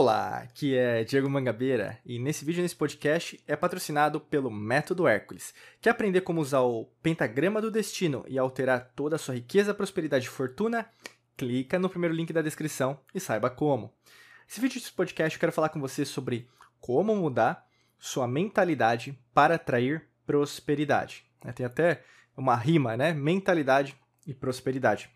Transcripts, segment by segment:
Olá, aqui é Diego Mangabeira e nesse vídeo, nesse podcast, é patrocinado pelo Método Hércules. Quer aprender como usar o pentagrama do destino e alterar toda a sua riqueza, prosperidade e fortuna? Clica no primeiro link da descrição e saiba como. Nesse vídeo desse podcast, eu quero falar com você sobre como mudar sua mentalidade para atrair prosperidade. Tem até uma rima, né? Mentalidade e prosperidade.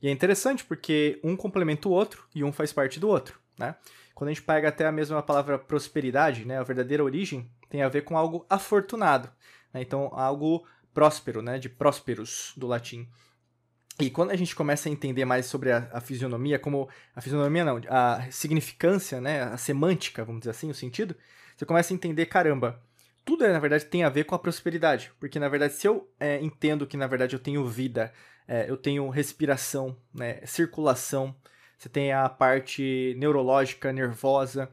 E é interessante porque um complementa o outro e um faz parte do outro, né? Quando a gente pega até a mesma palavra prosperidade, né, a verdadeira origem tem a ver com algo afortunado, né? então algo próspero, né, de prósperos do latim. E quando a gente começa a entender mais sobre a, a fisionomia, como a fisionomia não, a significância, né, a semântica, vamos dizer assim, o sentido, você começa a entender, caramba, tudo na verdade tem a ver com a prosperidade, porque na verdade se eu é, entendo que na verdade eu tenho vida, é, eu tenho respiração, né, circulação, você tem a parte neurológica, nervosa,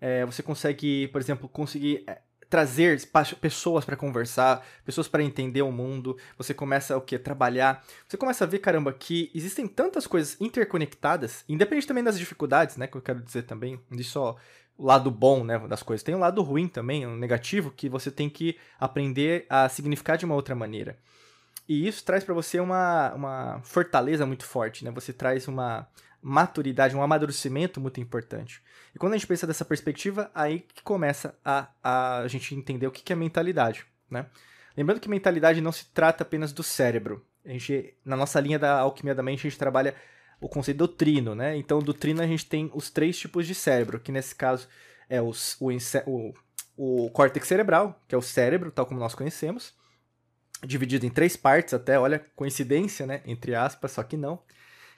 é, você consegue, por exemplo, conseguir é, trazer pessoas para conversar, pessoas para entender o mundo, você começa o que trabalhar, você começa a ver, caramba, que existem tantas coisas interconectadas, independente também das dificuldades, né, que eu quero dizer também, não só o lado bom, né, das coisas, tem um lado ruim também, um negativo que você tem que aprender a significar de uma outra maneira. E isso traz para você uma, uma fortaleza muito forte, né? Você traz uma maturidade, um amadurecimento muito importante. E quando a gente pensa dessa perspectiva, aí que começa a, a gente entender o que é mentalidade, né? Lembrando que mentalidade não se trata apenas do cérebro. A gente, na nossa linha da alquimia da mente, a gente trabalha o conceito do trino, né? Então, do trino a gente tem os três tipos de cérebro, que nesse caso é os, o, o, o córtex cerebral, que é o cérebro, tal como nós conhecemos, dividido em três partes até, olha, coincidência, né? Entre aspas, só que não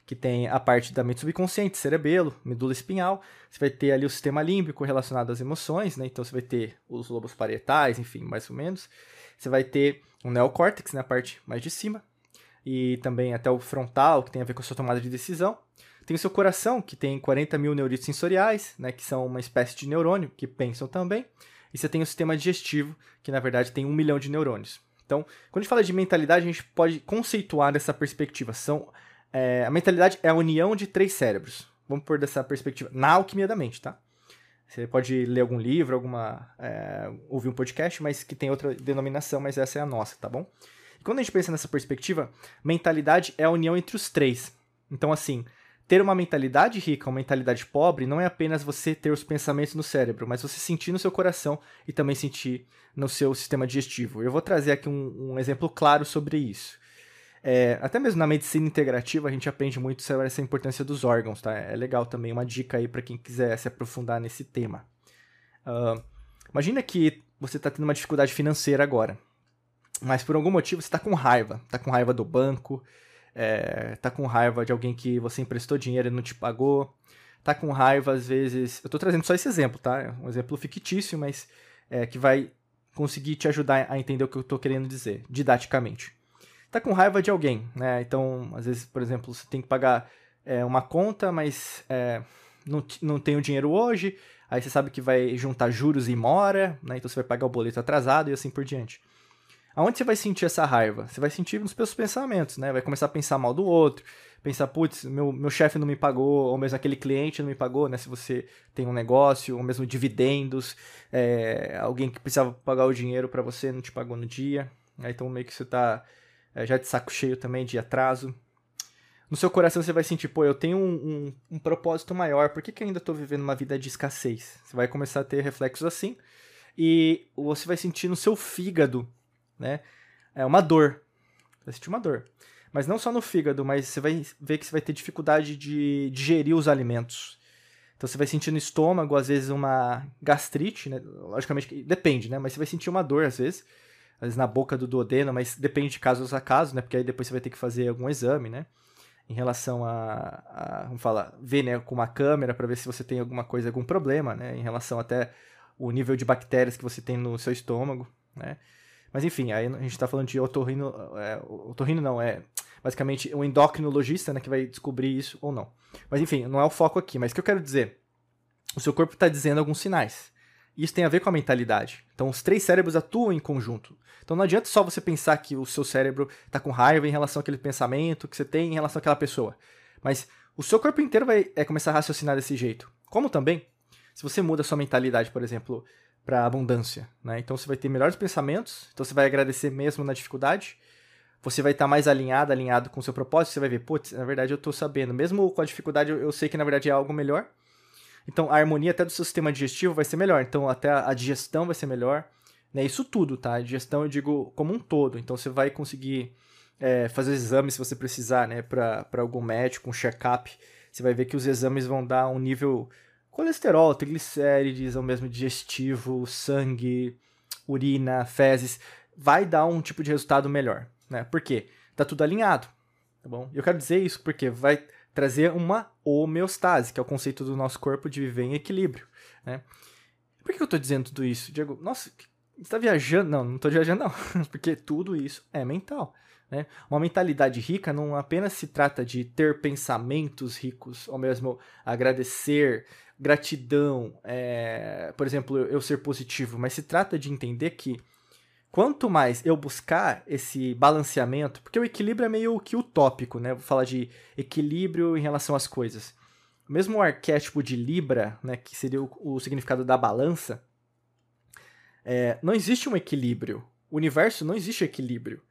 que tem a parte da mente subconsciente, cerebelo, medula espinhal. Você vai ter ali o sistema límbico relacionado às emoções, né? Então você vai ter os lobos parietais, enfim, mais ou menos. Você vai ter o neocórtex, na né? parte mais de cima. E também até o frontal, que tem a ver com a sua tomada de decisão. Tem o seu coração, que tem 40 mil neuritos sensoriais, né? Que são uma espécie de neurônio, que pensam também. E você tem o sistema digestivo, que na verdade tem um milhão de neurônios. Então, quando a gente fala de mentalidade, a gente pode conceituar dessa perspectiva. São é, a mentalidade é a união de três cérebros. Vamos pôr dessa perspectiva. Na alquimia da mente, tá? Você pode ler algum livro, alguma. É, ouvir um podcast, mas que tem outra denominação, mas essa é a nossa, tá bom? E quando a gente pensa nessa perspectiva, mentalidade é a união entre os três. Então, assim, ter uma mentalidade rica, uma mentalidade pobre, não é apenas você ter os pensamentos no cérebro, mas você sentir no seu coração e também sentir no seu sistema digestivo. Eu vou trazer aqui um, um exemplo claro sobre isso. É, até mesmo na medicina integrativa a gente aprende muito sobre essa importância dos órgãos, tá? É legal também, uma dica aí para quem quiser se aprofundar nesse tema. Uh, imagina que você está tendo uma dificuldade financeira agora, mas por algum motivo você está com raiva. Está com raiva do banco, é, tá com raiva de alguém que você emprestou dinheiro e não te pagou, tá com raiva às vezes... Eu estou trazendo só esse exemplo, tá? É um exemplo fictício, mas é, que vai conseguir te ajudar a entender o que eu estou querendo dizer, didaticamente tá com raiva de alguém, né? Então, às vezes, por exemplo, você tem que pagar é, uma conta, mas é, não, não tem o dinheiro hoje, aí você sabe que vai juntar juros e mora, né? Então você vai pagar o boleto atrasado e assim por diante. Aonde você vai sentir essa raiva? Você vai sentir nos seus pensamentos, né? Vai começar a pensar mal do outro, pensar, putz, meu, meu chefe não me pagou, ou mesmo aquele cliente não me pagou, né? Se você tem um negócio, ou mesmo dividendos, é, alguém que precisava pagar o dinheiro para você não te pagou no dia. Né? Então meio que você tá é, já de saco cheio também, de atraso. No seu coração você vai sentir, pô, eu tenho um, um, um propósito maior, por que, que ainda estou vivendo uma vida de escassez? Você vai começar a ter reflexos assim, e você vai sentir no seu fígado, né, é uma dor. Você vai sentir uma dor. Mas não só no fígado, mas você vai ver que você vai ter dificuldade de digerir os alimentos. Então você vai sentir no estômago, às vezes, uma gastrite, né? Logicamente, depende, né? Mas você vai sentir uma dor, às vezes às vezes na boca do duodeno, mas depende de casos a caso, né? Porque aí depois você vai ter que fazer algum exame, né? Em relação a, a vamos falar, ver né, com uma câmera para ver se você tem alguma coisa, algum problema, né? Em relação até o nível de bactérias que você tem no seu estômago, né? Mas enfim, aí a gente está falando de otorrino, é, otorrino não, é basicamente um endocrinologista, né, que vai descobrir isso ou não. Mas enfim, não é o foco aqui, mas o que eu quero dizer? O seu corpo está dizendo alguns sinais. Isso tem a ver com a mentalidade. Então, os três cérebros atuam em conjunto. Então, não adianta só você pensar que o seu cérebro está com raiva em relação àquele pensamento que você tem em relação àquela pessoa. Mas o seu corpo inteiro vai é, começar a raciocinar desse jeito. Como também, Se você muda a sua mentalidade, por exemplo, para abundância, né? Então você vai ter melhores pensamentos, então você vai agradecer mesmo na dificuldade. Você vai estar mais alinhado, alinhado com o seu propósito, você vai ver, putz, na verdade eu estou sabendo, mesmo com a dificuldade, eu sei que na verdade é algo melhor. Então a harmonia até do seu sistema digestivo vai ser melhor, então até a digestão vai ser melhor. Né? Isso tudo, tá? A digestão eu digo como um todo. Então você vai conseguir é, fazer exames se você precisar, né? Para algum médico, um check-up. Você vai ver que os exames vão dar um nível colesterol, triglicérides, ou mesmo digestivo, sangue, urina, fezes. Vai dar um tipo de resultado melhor, né? Por quê? Tá tudo alinhado, tá bom? Eu quero dizer isso porque vai trazer uma homeostase, que é o conceito do nosso corpo de viver em equilíbrio, né? Por que eu tô dizendo tudo isso? Diego, nossa, você tá viajando? Não, não tô viajando não, porque tudo isso é mental. Né? Uma mentalidade rica não apenas se trata de ter pensamentos ricos, ou mesmo agradecer, gratidão, é, por exemplo, eu ser positivo, mas se trata de entender que quanto mais eu buscar esse balanceamento, porque o equilíbrio é meio que utópico, né? Vou falar de equilíbrio em relação às coisas. Mesmo o arquétipo de Libra, né, que seria o, o significado da balança, é, não existe um equilíbrio. O universo não existe equilíbrio.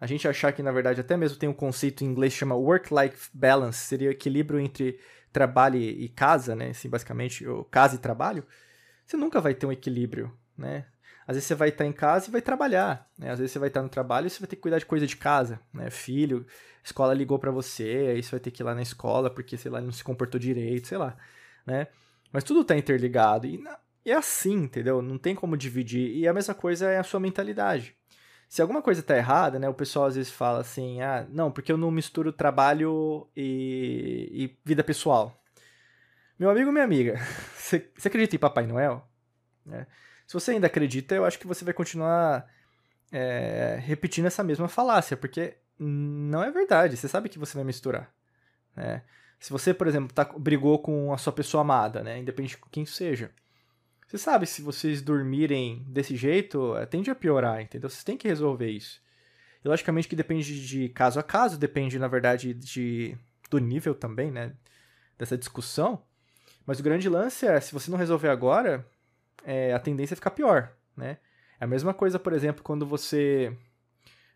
A gente achar que, na verdade, até mesmo tem um conceito em inglês que chama work-life balance, seria equilíbrio entre trabalho e casa, né? Assim, basicamente, casa e trabalho. Você nunca vai ter um equilíbrio, né? Às vezes você vai estar em casa e vai trabalhar, né? Às vezes você vai estar no trabalho e você vai ter que cuidar de coisa de casa, né? Filho, escola ligou para você, aí você vai ter que ir lá na escola porque, sei lá, ele não se comportou direito, sei lá, né? Mas tudo está interligado e é assim, entendeu? Não tem como dividir. E a mesma coisa é a sua mentalidade. Se alguma coisa tá errada, né? O pessoal às vezes fala assim: ah, não, porque eu não misturo trabalho e, e vida pessoal. Meu amigo, minha amiga, você, acredita em Papai Noel? É. Se você ainda acredita, eu acho que você vai continuar é, repetindo essa mesma falácia, porque não é verdade. Você sabe que você vai misturar. Né? Se você, por exemplo, tá, brigou com a sua pessoa amada, né? independente de quem seja você sabe, se vocês dormirem desse jeito, eh, tende a piorar, entendeu? Vocês têm que resolver isso. E logicamente que depende de caso a caso, depende, na verdade, de, do nível também, né? Dessa discussão. Mas o grande lance é, se você não resolver agora, é, a tendência é ficar pior, né? É a mesma coisa, por exemplo, quando você...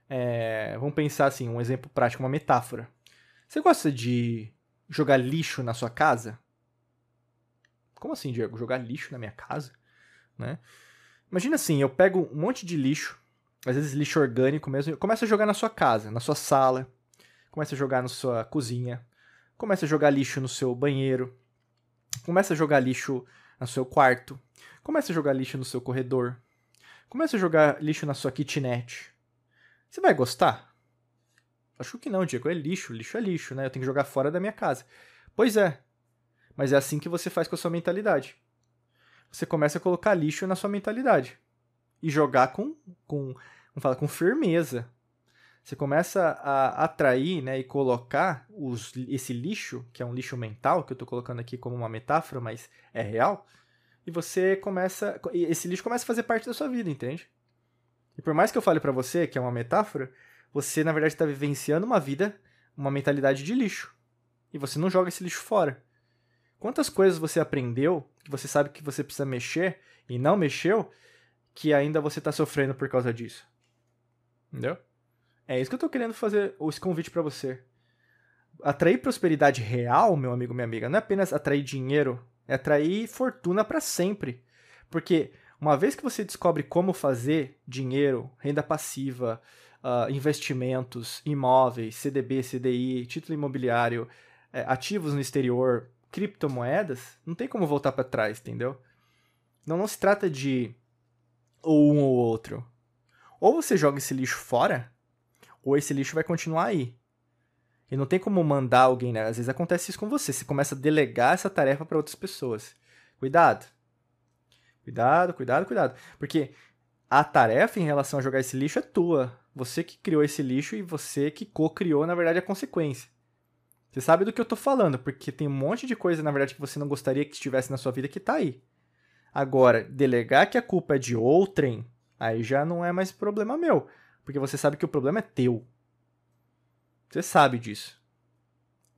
É, vamos pensar assim, um exemplo prático, uma metáfora. Você gosta de jogar lixo na sua casa? Como assim, Diego? Jogar lixo na minha casa? Né? Imagina assim, eu pego um monte de lixo, às vezes lixo orgânico mesmo, começo a jogar na sua casa, na sua sala, começa a jogar na sua cozinha, começa a jogar lixo no seu banheiro, começa a jogar lixo no seu quarto, começa a jogar lixo no seu corredor, começa a jogar lixo na sua kitnet. Você vai gostar? Acho que não, Diego. É lixo. Lixo é lixo, né? Eu tenho que jogar fora da minha casa. Pois é. Mas é assim que você faz com a sua mentalidade. Você começa a colocar lixo na sua mentalidade. E jogar com, com, falar, com firmeza. Você começa a atrair né, e colocar os, esse lixo, que é um lixo mental, que eu estou colocando aqui como uma metáfora, mas é real. E você começa. Esse lixo começa a fazer parte da sua vida, entende? E por mais que eu fale para você que é uma metáfora, você na verdade está vivenciando uma vida, uma mentalidade de lixo. E você não joga esse lixo fora. Quantas coisas você aprendeu, que você sabe que você precisa mexer e não mexeu, que ainda você está sofrendo por causa disso? Entendeu? É isso que eu estou querendo fazer esse convite para você. Atrair prosperidade real, meu amigo, minha amiga, não é apenas atrair dinheiro, é atrair fortuna para sempre. Porque uma vez que você descobre como fazer dinheiro, renda passiva, uh, investimentos, imóveis, CDB, CDI, título imobiliário, eh, ativos no exterior, criptomoedas, não tem como voltar para trás, entendeu? Não, não se trata de ou um ou outro. Ou você joga esse lixo fora, ou esse lixo vai continuar aí. E não tem como mandar alguém, né? Às vezes acontece isso com você. Você começa a delegar essa tarefa para outras pessoas. Cuidado. Cuidado, cuidado, cuidado. Porque a tarefa em relação a jogar esse lixo é tua. Você que criou esse lixo e você que co-criou, na verdade, a consequência. Você sabe do que eu tô falando, porque tem um monte de coisa, na verdade, que você não gostaria que estivesse na sua vida que tá aí. Agora, delegar que a culpa é de outrem, aí já não é mais problema meu, porque você sabe que o problema é teu. Você sabe disso.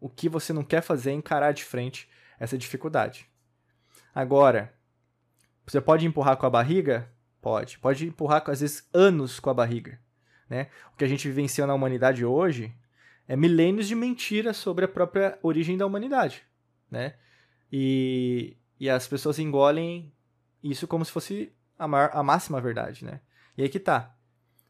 O que você não quer fazer é encarar de frente essa dificuldade. Agora, Você pode empurrar com a barriga? Pode. Pode empurrar, às vezes, anos com a barriga. Né? O que a gente vivencia na humanidade hoje é milênios de mentiras sobre a própria origem da humanidade. Né? E, e as pessoas engolem isso como se fosse a, maior, a máxima verdade. Né? E aí que tá.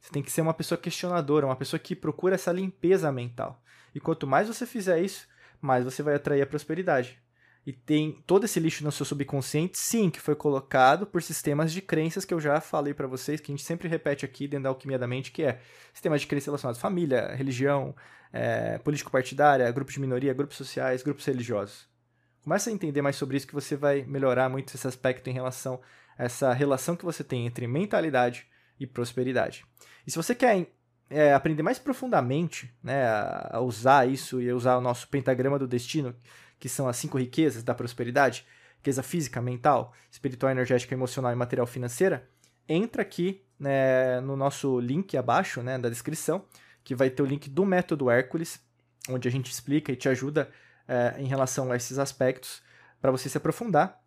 Você tem que ser uma pessoa questionadora, uma pessoa que procura essa limpeza mental. E quanto mais você fizer isso, mais você vai atrair a prosperidade e tem todo esse lixo no seu subconsciente, sim, que foi colocado por sistemas de crenças que eu já falei para vocês, que a gente sempre repete aqui dentro da alquimia da mente, que é sistemas de crenças relacionados à família, religião, é, político-partidária, grupos de minoria, grupos sociais, grupos religiosos. Começa a entender mais sobre isso que você vai melhorar muito esse aspecto em relação a essa relação que você tem entre mentalidade e prosperidade. E se você quer é, aprender mais profundamente né, a usar isso e usar o nosso pentagrama do destino, que são as cinco riquezas da prosperidade, riqueza física, mental, espiritual, energética, emocional e material financeira, entra aqui né, no nosso link abaixo né, da descrição, que vai ter o link do método Hércules, onde a gente explica e te ajuda é, em relação a esses aspectos para você se aprofundar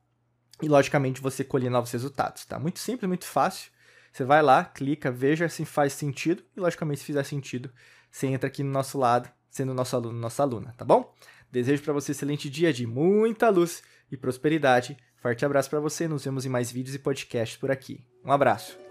e, logicamente, você colher novos resultados. Tá? Muito simples, muito fácil. Você vai lá, clica, veja se faz sentido e, logicamente, se fizer sentido, você entra aqui no nosso lado, sendo nosso aluno, nossa aluna, tá bom? Desejo para você um excelente dia de muita luz e prosperidade. Forte abraço para você, nos vemos em mais vídeos e podcasts por aqui. Um abraço.